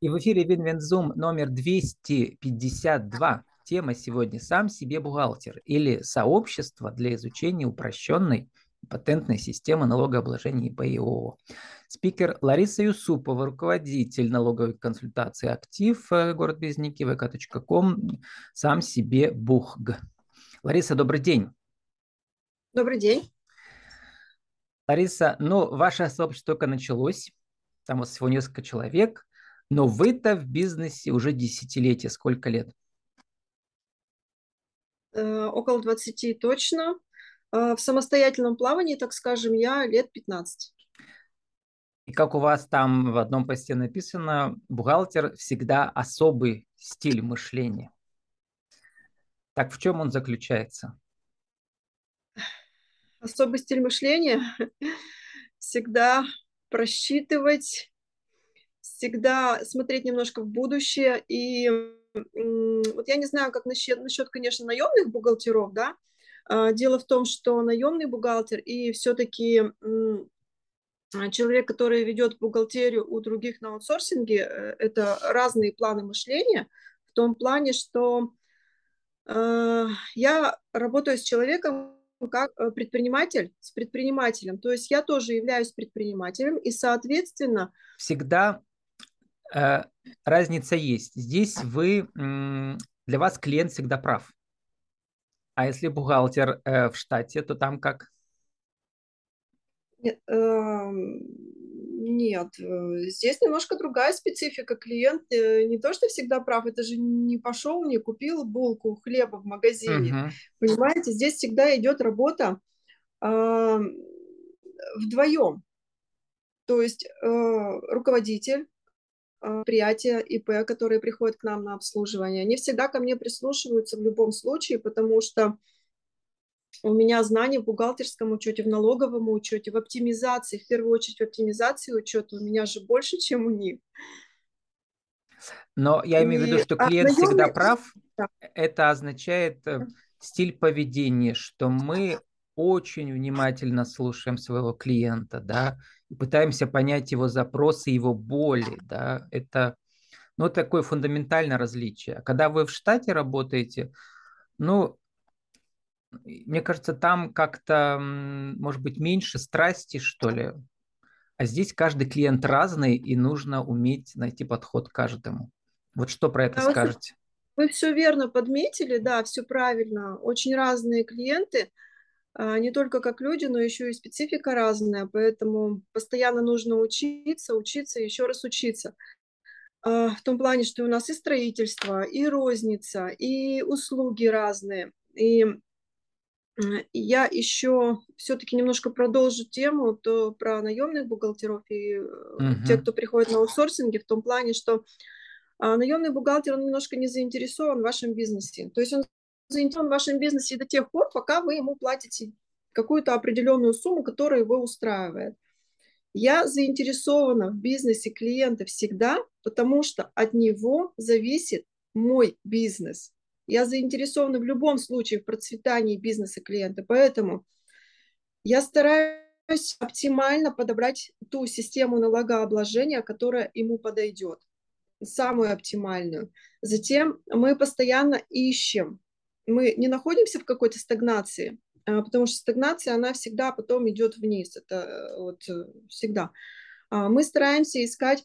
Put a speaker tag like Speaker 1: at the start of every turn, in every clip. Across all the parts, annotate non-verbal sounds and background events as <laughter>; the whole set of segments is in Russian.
Speaker 1: И в эфире Винвензум номер 252. Тема сегодня «Сам себе бухгалтер» или «Сообщество для изучения упрощенной патентной системы налогообложения ИП Спикер Лариса Юсупова, руководитель налоговой консультации «Актив», э, город Безники, vk.com, «Сам себе бухг». Лариса, добрый день.
Speaker 2: Добрый день.
Speaker 1: Лариса, ну, ваше сообщество только началось, там вот всего несколько человек, но вы-то в бизнесе уже десятилетия. Сколько лет?
Speaker 2: Э, около 20 точно. Э, в самостоятельном плавании, так скажем, я лет 15.
Speaker 1: И как у вас там в одном посте написано, бухгалтер всегда особый стиль мышления. Так в чем он заключается?
Speaker 2: Особый стиль мышления <laughs> всегда просчитывать, всегда смотреть немножко в будущее. И вот я не знаю, как насчет, насчет конечно, наемных бухгалтеров, да. А, дело в том, что наемный бухгалтер и все-таки человек, который ведет бухгалтерию у других на аутсорсинге, э, это разные планы мышления, в том плане, что э, я работаю с человеком как э, предприниматель с предпринимателем. То есть я тоже являюсь предпринимателем, и, соответственно...
Speaker 1: Всегда разница есть. Здесь вы, для вас клиент всегда прав. А если бухгалтер э, в штате, то там как?
Speaker 2: Нет, э, нет, э, здесь немножко другая специфика. Клиент э, не то, что всегда прав, это же не пошел, не купил булку хлеба в магазине. Uh-huh. Понимаете, здесь всегда идет работа э, вдвоем. То есть э, руководитель, предприятия ИП, которые приходят к нам на обслуживание, они всегда ко мне прислушиваются в любом случае, потому что у меня знания в бухгалтерском учете, в налоговом учете, в оптимизации, в первую очередь в оптимизации учета у меня же больше, чем у них.
Speaker 1: Но я имею в виду, что а клиент а всегда <laughs> прав. Да. Это означает э, стиль поведения, что мы очень внимательно слушаем своего клиента, да, и пытаемся понять его запросы, его боли, да, это, ну, такое фундаментальное различие. А когда вы в штате работаете, ну, мне кажется, там как-то, может быть, меньше страсти, что ли. А здесь каждый клиент разный, и нужно уметь найти подход к каждому. Вот что про это а скажете?
Speaker 2: Вы, вы все верно подметили, да, все правильно. Очень разные клиенты, не только как люди, но еще и специфика разная, поэтому постоянно нужно учиться, учиться, еще раз учиться. А, в том плане, что у нас и строительство, и розница, и услуги разные. И я еще все-таки немножко продолжу тему то про наемных бухгалтеров и uh-huh. тех, кто приходит на аутсорсинге, в том плане, что а, наемный бухгалтер, он немножко не заинтересован в вашем бизнесе. То есть он заинтересован в вашем бизнесе до тех пор, пока вы ему платите какую-то определенную сумму, которая его устраивает. Я заинтересована в бизнесе клиента всегда, потому что от него зависит мой бизнес. Я заинтересована в любом случае в процветании бизнеса клиента, поэтому я стараюсь оптимально подобрать ту систему налогообложения, которая ему подойдет, самую оптимальную. Затем мы постоянно ищем, мы не находимся в какой-то стагнации, а, потому что стагнация, она всегда потом идет вниз, это э, вот э, всегда. А, мы стараемся искать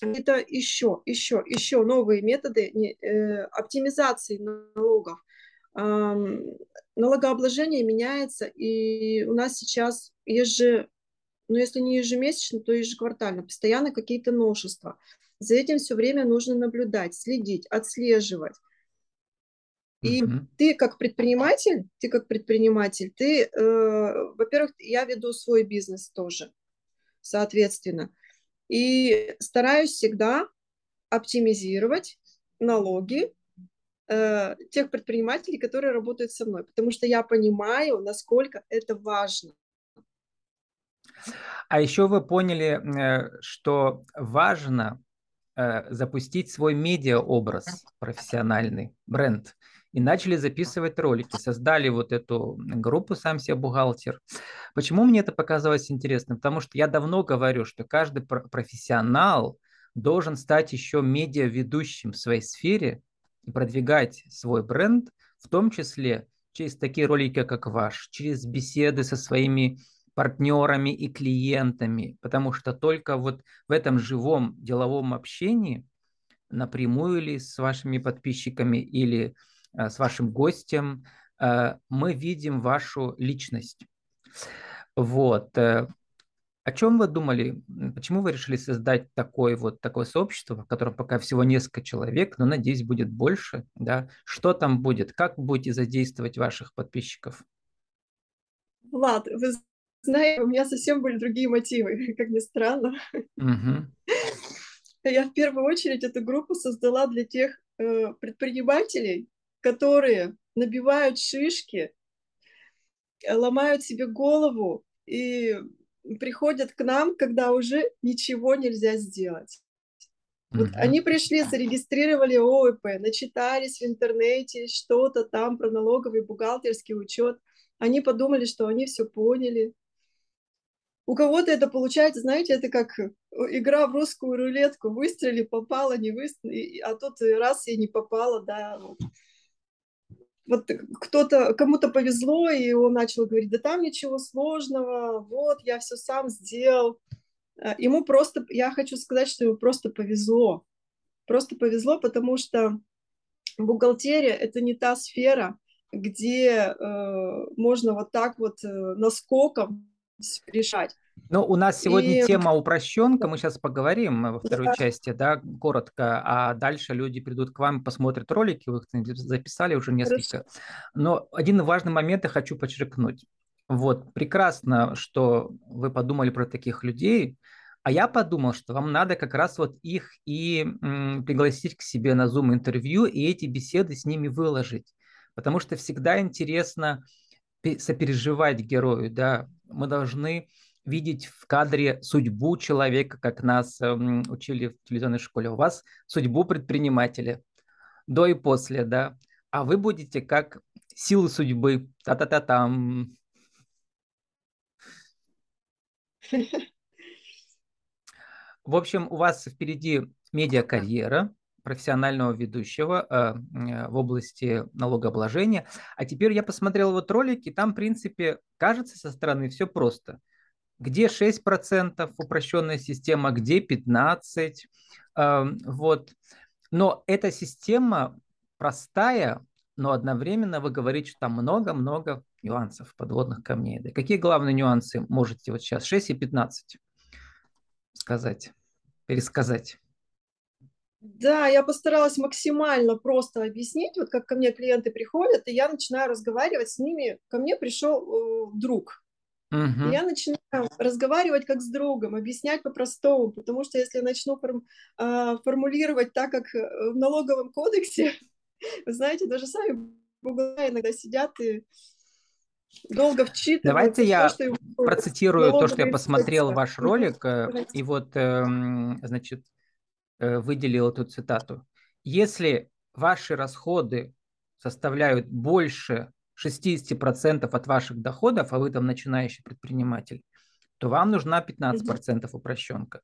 Speaker 2: это еще, еще, еще новые методы э, оптимизации налогов. Налогообложение меняется, и у нас сейчас еже, ну если не ежемесячно, то ежеквартально, постоянно какие-то новшества. За этим все время нужно наблюдать, следить, отслеживать. И uh-huh. ты как предприниматель, ты как предприниматель, ты, э, во-первых, я веду свой бизнес тоже, соответственно. И стараюсь всегда оптимизировать налоги э, тех предпринимателей, которые работают со мной, потому что я понимаю, насколько это важно.
Speaker 1: А еще вы поняли, э, что важно э, запустить свой медиа-образ профессиональный, бренд и начали записывать ролики, создали вот эту группу «Сам себе бухгалтер». Почему мне это показалось интересным? Потому что я давно говорю, что каждый профессионал должен стать еще медиа-ведущим в своей сфере и продвигать свой бренд, в том числе через такие ролики, как ваш, через беседы со своими партнерами и клиентами, потому что только вот в этом живом деловом общении напрямую или с вашими подписчиками или с вашим гостем э, мы видим вашу личность. Вот. Э, о чем вы думали? Почему вы решили создать такое вот такое сообщество, в котором пока всего несколько человек, но надеюсь будет больше, да? Что там будет? Как будете задействовать ваших подписчиков?
Speaker 2: Влад, вы знаете, у меня совсем были другие мотивы, <laughs> как ни странно. Угу. Я в первую очередь эту группу создала для тех э, предпринимателей, которые набивают шишки, ломают себе голову и приходят к нам, когда уже ничего нельзя сделать. Вот mm-hmm. они пришли, зарегистрировали ОИП, начитались в интернете что-то там про налоговый бухгалтерский учет. Они подумали, что они все поняли. У кого-то это получается, знаете, это как игра в русскую рулетку. Выстрели, попало, не выстрели, а тут раз и не попало, да. Вот кто-то, кому-то повезло, и он начал говорить, да там ничего сложного, вот, я все сам сделал. Э, ему просто, я хочу сказать, что ему просто повезло. Просто повезло, потому что бухгалтерия – это не та сфера, где э, можно вот так вот э, наскоком решать.
Speaker 1: Ну, у нас сегодня и... тема упрощенка, мы сейчас поговорим во второй да. части, да, коротко, а дальше люди придут к вам, посмотрят ролики, вы их записали уже несколько. Хорошо. Но один важный момент я хочу подчеркнуть. Вот, прекрасно, что вы подумали про таких людей, а я подумал, что вам надо как раз вот их и м, пригласить к себе на Zoom интервью и эти беседы с ними выложить. Потому что всегда интересно сопереживать герою, да. Мы должны видеть в кадре судьбу человека, как нас э, учили в телевизионной школе. У вас судьбу предпринимателя до и после, да. А вы будете как силы судьбы. Та-та-та-там. В общем, у вас впереди медиакарьера профессионального ведущего э, э, в области налогообложения. А теперь я посмотрел вот ролики, там, в принципе, кажется со стороны все просто где 6% упрощенная система, где 15%. Эм, вот. Но эта система простая, но одновременно вы говорите, что там много-много нюансов, подводных камней. Да. Какие главные нюансы можете вот сейчас 6 и 15 сказать, пересказать?
Speaker 2: Да, я постаралась максимально просто объяснить, вот как ко мне клиенты приходят, и я начинаю разговаривать с ними. Ко мне пришел э, друг, Угу. Я начинаю разговаривать как с другом, объяснять по-простому, потому что если я начну форм, э, формулировать так, как э, в налоговом кодексе, <laughs> вы знаете, даже сами бухгалтера иногда сидят и долго вчитывают.
Speaker 1: Давайте я то, что процитирую то, что я посмотрел ваш ролик, э, и вот, эм, значит, выделил эту цитату. Если ваши расходы составляют больше 60% от ваших доходов, а вы там начинающий предприниматель, то вам нужна 15% упрощенка.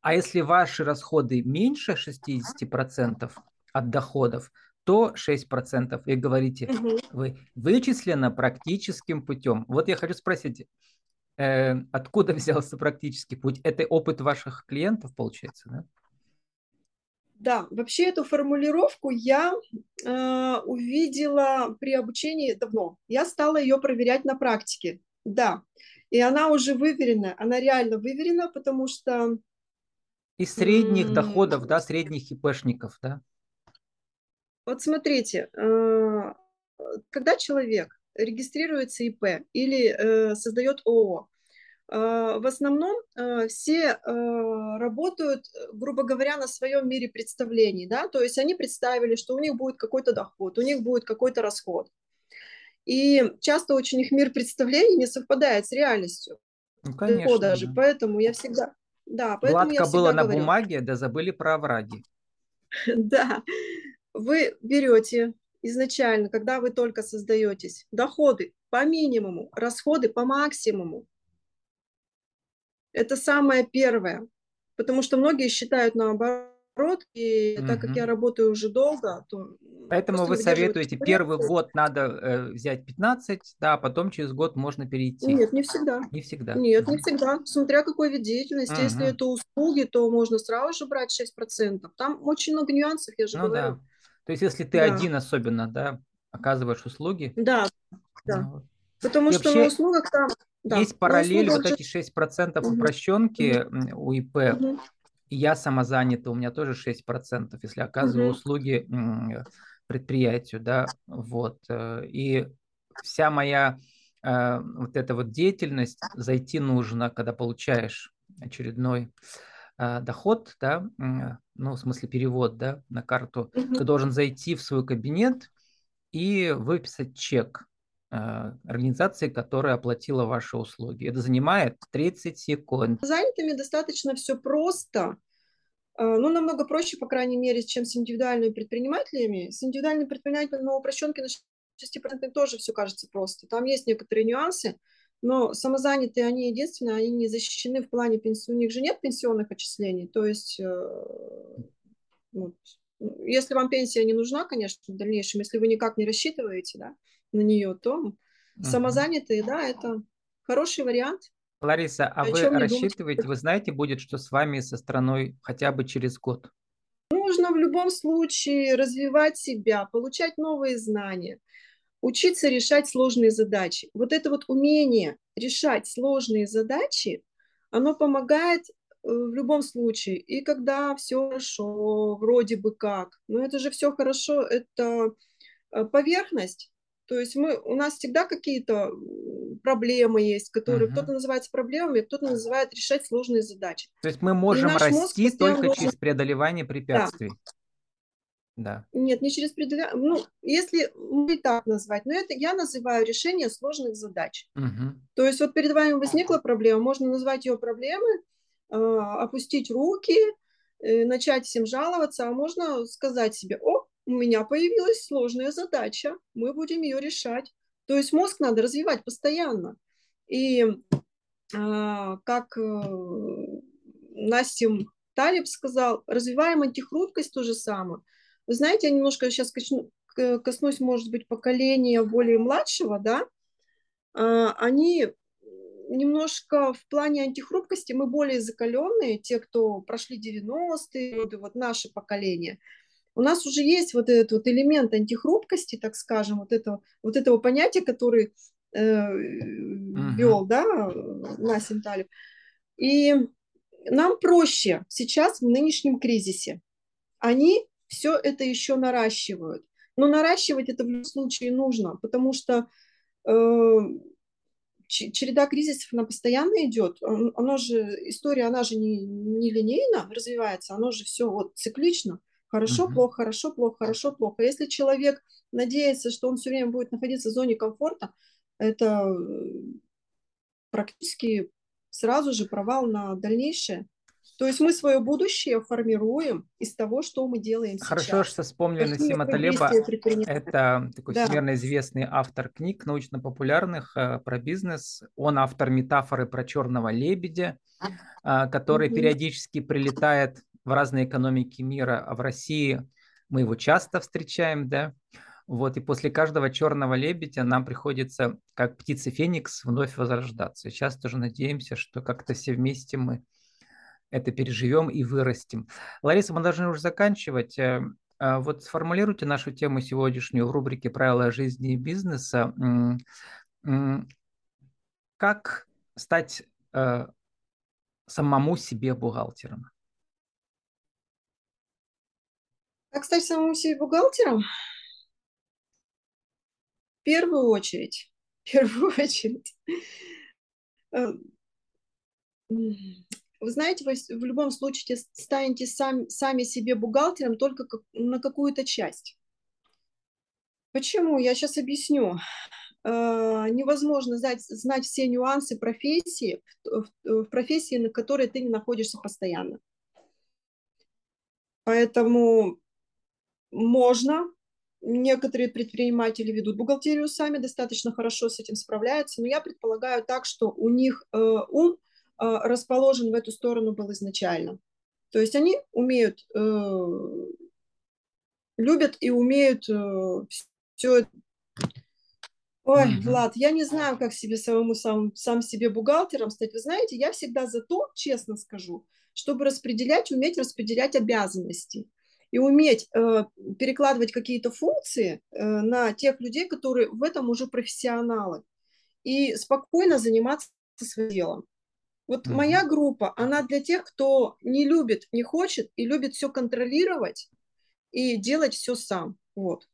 Speaker 1: А если ваши расходы меньше 60% от доходов, то 6%. Вы говорите, вы вычислено практическим путем. Вот я хочу спросить, э, откуда <laughs> взялся практический путь? Это опыт ваших клиентов, получается, да?
Speaker 2: Да, вообще эту формулировку я э, увидела при обучении давно. Я стала ее проверять на практике. Да, и она уже выверена, она реально выверена, потому что...
Speaker 1: Из средних доходов, да, средних ИПшников, да?
Speaker 2: Вот смотрите, э, когда человек регистрируется ИП или э, создает ООО, в основном э, все э, работают, грубо говоря, на своем мире представлений, да, то есть они представили, что у них будет какой-то доход, у них будет какой-то расход. И часто очень их мир представлений не совпадает с реальностью. Ну, конечно. даже, поэтому я всегда... Да,
Speaker 1: поэтому Гладко я было на говорю, бумаге, да забыли про овраги. <laughs>
Speaker 2: Да, вы берете изначально, когда вы только создаетесь, доходы по минимуму, расходы по максимуму. Это самое первое. потому что многие считают наоборот, и угу. так как я работаю уже долго, то...
Speaker 1: Поэтому вы советуете, первый год надо э, взять 15, да, а потом через год можно перейти?
Speaker 2: Нет, не всегда.
Speaker 1: Не всегда?
Speaker 2: Нет, не всегда. Смотря какой вид деятельности. Угу. Если это услуги, то можно сразу же брать 6%. Там очень много нюансов, я же ну, говорю.
Speaker 1: Да. То есть если ты да. один особенно, да, оказываешь услуги?
Speaker 2: Да, да. Ну, Потому и что вообще... на услугах там
Speaker 1: да. Есть параллель, вот эти 6% угу. упрощенки угу. у ИП. Угу. Я самозанята, у меня тоже 6%, если оказываю угу. услуги предприятию, да, вот. Э, и вся моя э, вот эта вот деятельность, зайти нужно, когда получаешь очередной э, доход, да, ну, в смысле перевод, да, на карту, угу. ты должен зайти в свой кабинет и выписать чек организации, которая оплатила ваши услуги. Это занимает 30 секунд.
Speaker 2: Занятыми достаточно все просто, э, ну, намного проще, по крайней мере, чем с индивидуальными предпринимателями. С индивидуальными предпринимателями на упрощенке на 6% тоже все кажется просто. Там есть некоторые нюансы, но самозанятые, они единственные, они не защищены в плане пенсии. У них же нет пенсионных отчислений. То есть, вот, ну, если вам пенсия не нужна, конечно, в дальнейшем, если вы никак не рассчитываете, да, на нее, то самозанятые, да, это хороший вариант.
Speaker 1: Лариса, а вы рассчитываете, вы знаете, будет что с вами со страной хотя бы через год?
Speaker 2: Нужно в любом случае развивать себя, получать новые знания, учиться решать сложные задачи. Вот это вот умение решать сложные задачи, оно помогает э, в любом случае. И когда все хорошо, вроде бы как, но это же все хорошо, это э, поверхность, то есть мы, у нас всегда какие-то проблемы есть, которые uh-huh. кто-то называет проблемами, кто-то называет решать сложные задачи.
Speaker 1: То есть мы можем расти только должен... через преодолевание препятствий.
Speaker 2: Да. да. Нет, не через преодолевание. Ну, если мы так назвать, но это я называю решение сложных задач. Uh-huh. То есть вот перед вами возникла проблема, можно назвать ее проблемой, э, опустить руки, э, начать всем жаловаться, а можно сказать себе, о, у меня появилась сложная задача, мы будем ее решать. То есть мозг надо развивать постоянно. И а, как э, Настим Талиб сказал, развиваем антихрупкость то же самое. Вы знаете, я немножко сейчас качну, коснусь, может быть, поколения более младшего, да, а, они немножко в плане антихрупкости мы более закаленные, те, кто прошли 90-е годы, вот наше поколение – у нас уже есть вот этот вот элемент антихрупкости, так скажем, вот, это, вот этого понятия, который э, uh-huh. вел, да, Насим Талиб. И нам проще сейчас в нынешнем кризисе. Они все это еще наращивают. Но наращивать это в любом случае нужно, потому что э, череда кризисов, она постоянно идет. Оно же, история, она же не, не линейно развивается, оно же все вот циклично. Хорошо, угу. плохо, хорошо, плохо, хорошо, плохо. Если человек надеется, что он все время будет находиться в зоне комфорта, это практически сразу же провал на дальнейшее. То есть мы свое будущее формируем из того, что мы делаем
Speaker 1: сейчас. Хорошо, что вспомнили Насима Талеба. Это такой да. всемирно известный автор книг научно-популярных э, про бизнес. Он автор метафоры про черного лебедя, э, который угу. периодически прилетает в разные экономики мира, а в России мы его часто встречаем, да, вот, и после каждого черного лебедя нам приходится, как птица Феникс, вновь возрождаться. Сейчас тоже надеемся, что как-то все вместе мы это переживем и вырастем. Лариса, мы должны уже заканчивать. Э, а вот сформулируйте нашу тему сегодняшнюю в рубрике «Правила жизни и бизнеса». Как стать э, самому себе бухгалтером?
Speaker 2: Как стать самому себе бухгалтером? В первую очередь, <laughs> в первую очередь, э, вы знаете, вы в любом случае станете сам, сами себе бухгалтером только как, на какую-то часть. Почему? Я сейчас объясню. Э, невозможно знать, знать все нюансы профессии, в, в профессии, на которой ты не находишься постоянно. Поэтому можно. Некоторые предприниматели ведут бухгалтерию сами, достаточно хорошо с этим справляются, но я предполагаю так, что у них э, ум э, расположен в эту сторону был изначально. То есть они умеют, э, любят и умеют э, все Ой, mm-hmm. Влад, я не знаю, как себе самому сам, сам себе бухгалтером стать. Вы знаете, я всегда за то, честно скажу, чтобы распределять, уметь распределять обязанности и уметь э, перекладывать какие-то функции э, на тех людей, которые в этом уже профессионалы, и спокойно заниматься своим делом. Вот mm-hmm. моя группа, она для тех, кто не любит, не хочет и любит все контролировать и делать все сам. Вот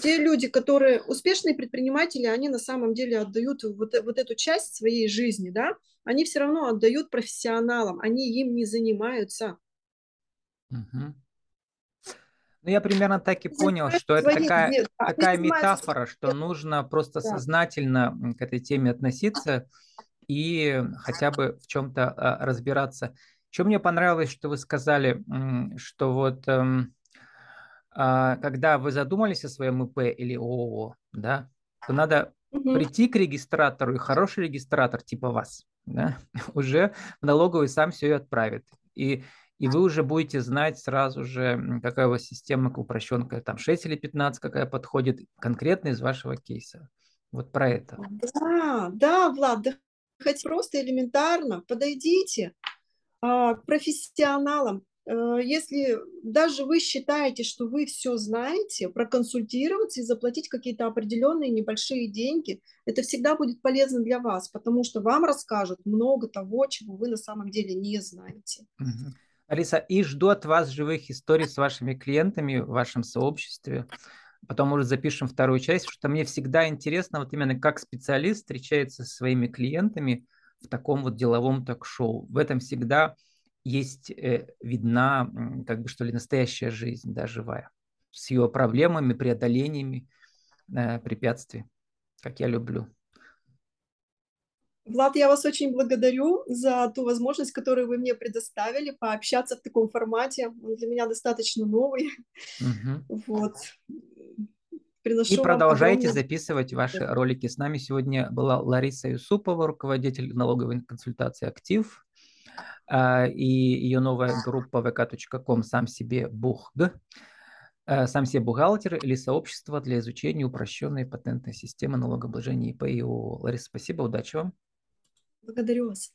Speaker 2: те люди, которые успешные предприниматели, они на самом деле отдают вот, вот эту часть своей жизни, да, они все равно отдают профессионалам, они им не занимаются.
Speaker 1: Угу. Ну, я примерно так и понял, что это такая, нет, такая метафора, что нужно просто сознательно к этой теме относиться и хотя бы в чем-то а, разбираться. Что мне понравилось, что вы сказали, что вот эм, а, когда вы задумались о своем ИП или ООО, да, то надо угу. прийти к регистратору, и хороший регистратор типа вас, да, <laughs> уже в налоговый сам все и отправит. И, и вы уже будете знать сразу же, какая у вас система упрощенка, там 6 или 15, какая подходит конкретно из вашего кейса. Вот про это.
Speaker 2: Да, да, Влад, да хоть просто элементарно подойдите а, к профессионалам, Э, если даже вы считаете, что вы все знаете, проконсультироваться и заплатить какие-то определенные небольшие деньги, это всегда будет полезно для вас, потому что вам расскажут много того, чего вы на самом деле не знаете.
Speaker 1: Алиса, и жду от вас живых историй с вашими клиентами в вашем сообществе. Потом, может, запишем вторую часть, что мне всегда интересно, вот именно как специалист встречается со своими клиентами в таком вот деловом ток-шоу. В этом всегда есть э, видна, как бы что ли, настоящая жизнь, да, живая, с ее проблемами, преодолениями, э, препятствий, как я люблю.
Speaker 2: Влад, я вас очень благодарю за ту возможность, которую вы мне предоставили, пообщаться в таком формате. Он для меня достаточно новый. Угу. Вот.
Speaker 1: Приношу И продолжайте огромное... записывать ваши ролики. С нами сегодня была Лариса Юсупова, руководитель налоговой консультации «Актив». А, и ее новая группа vk.com «Сам себе Бухг», э, «Сам себе бухгалтер» или сообщество для изучения упрощенной патентной системы налогообложения ИП и ООО. Лариса, спасибо, удачи вам.
Speaker 2: Благодарю вас.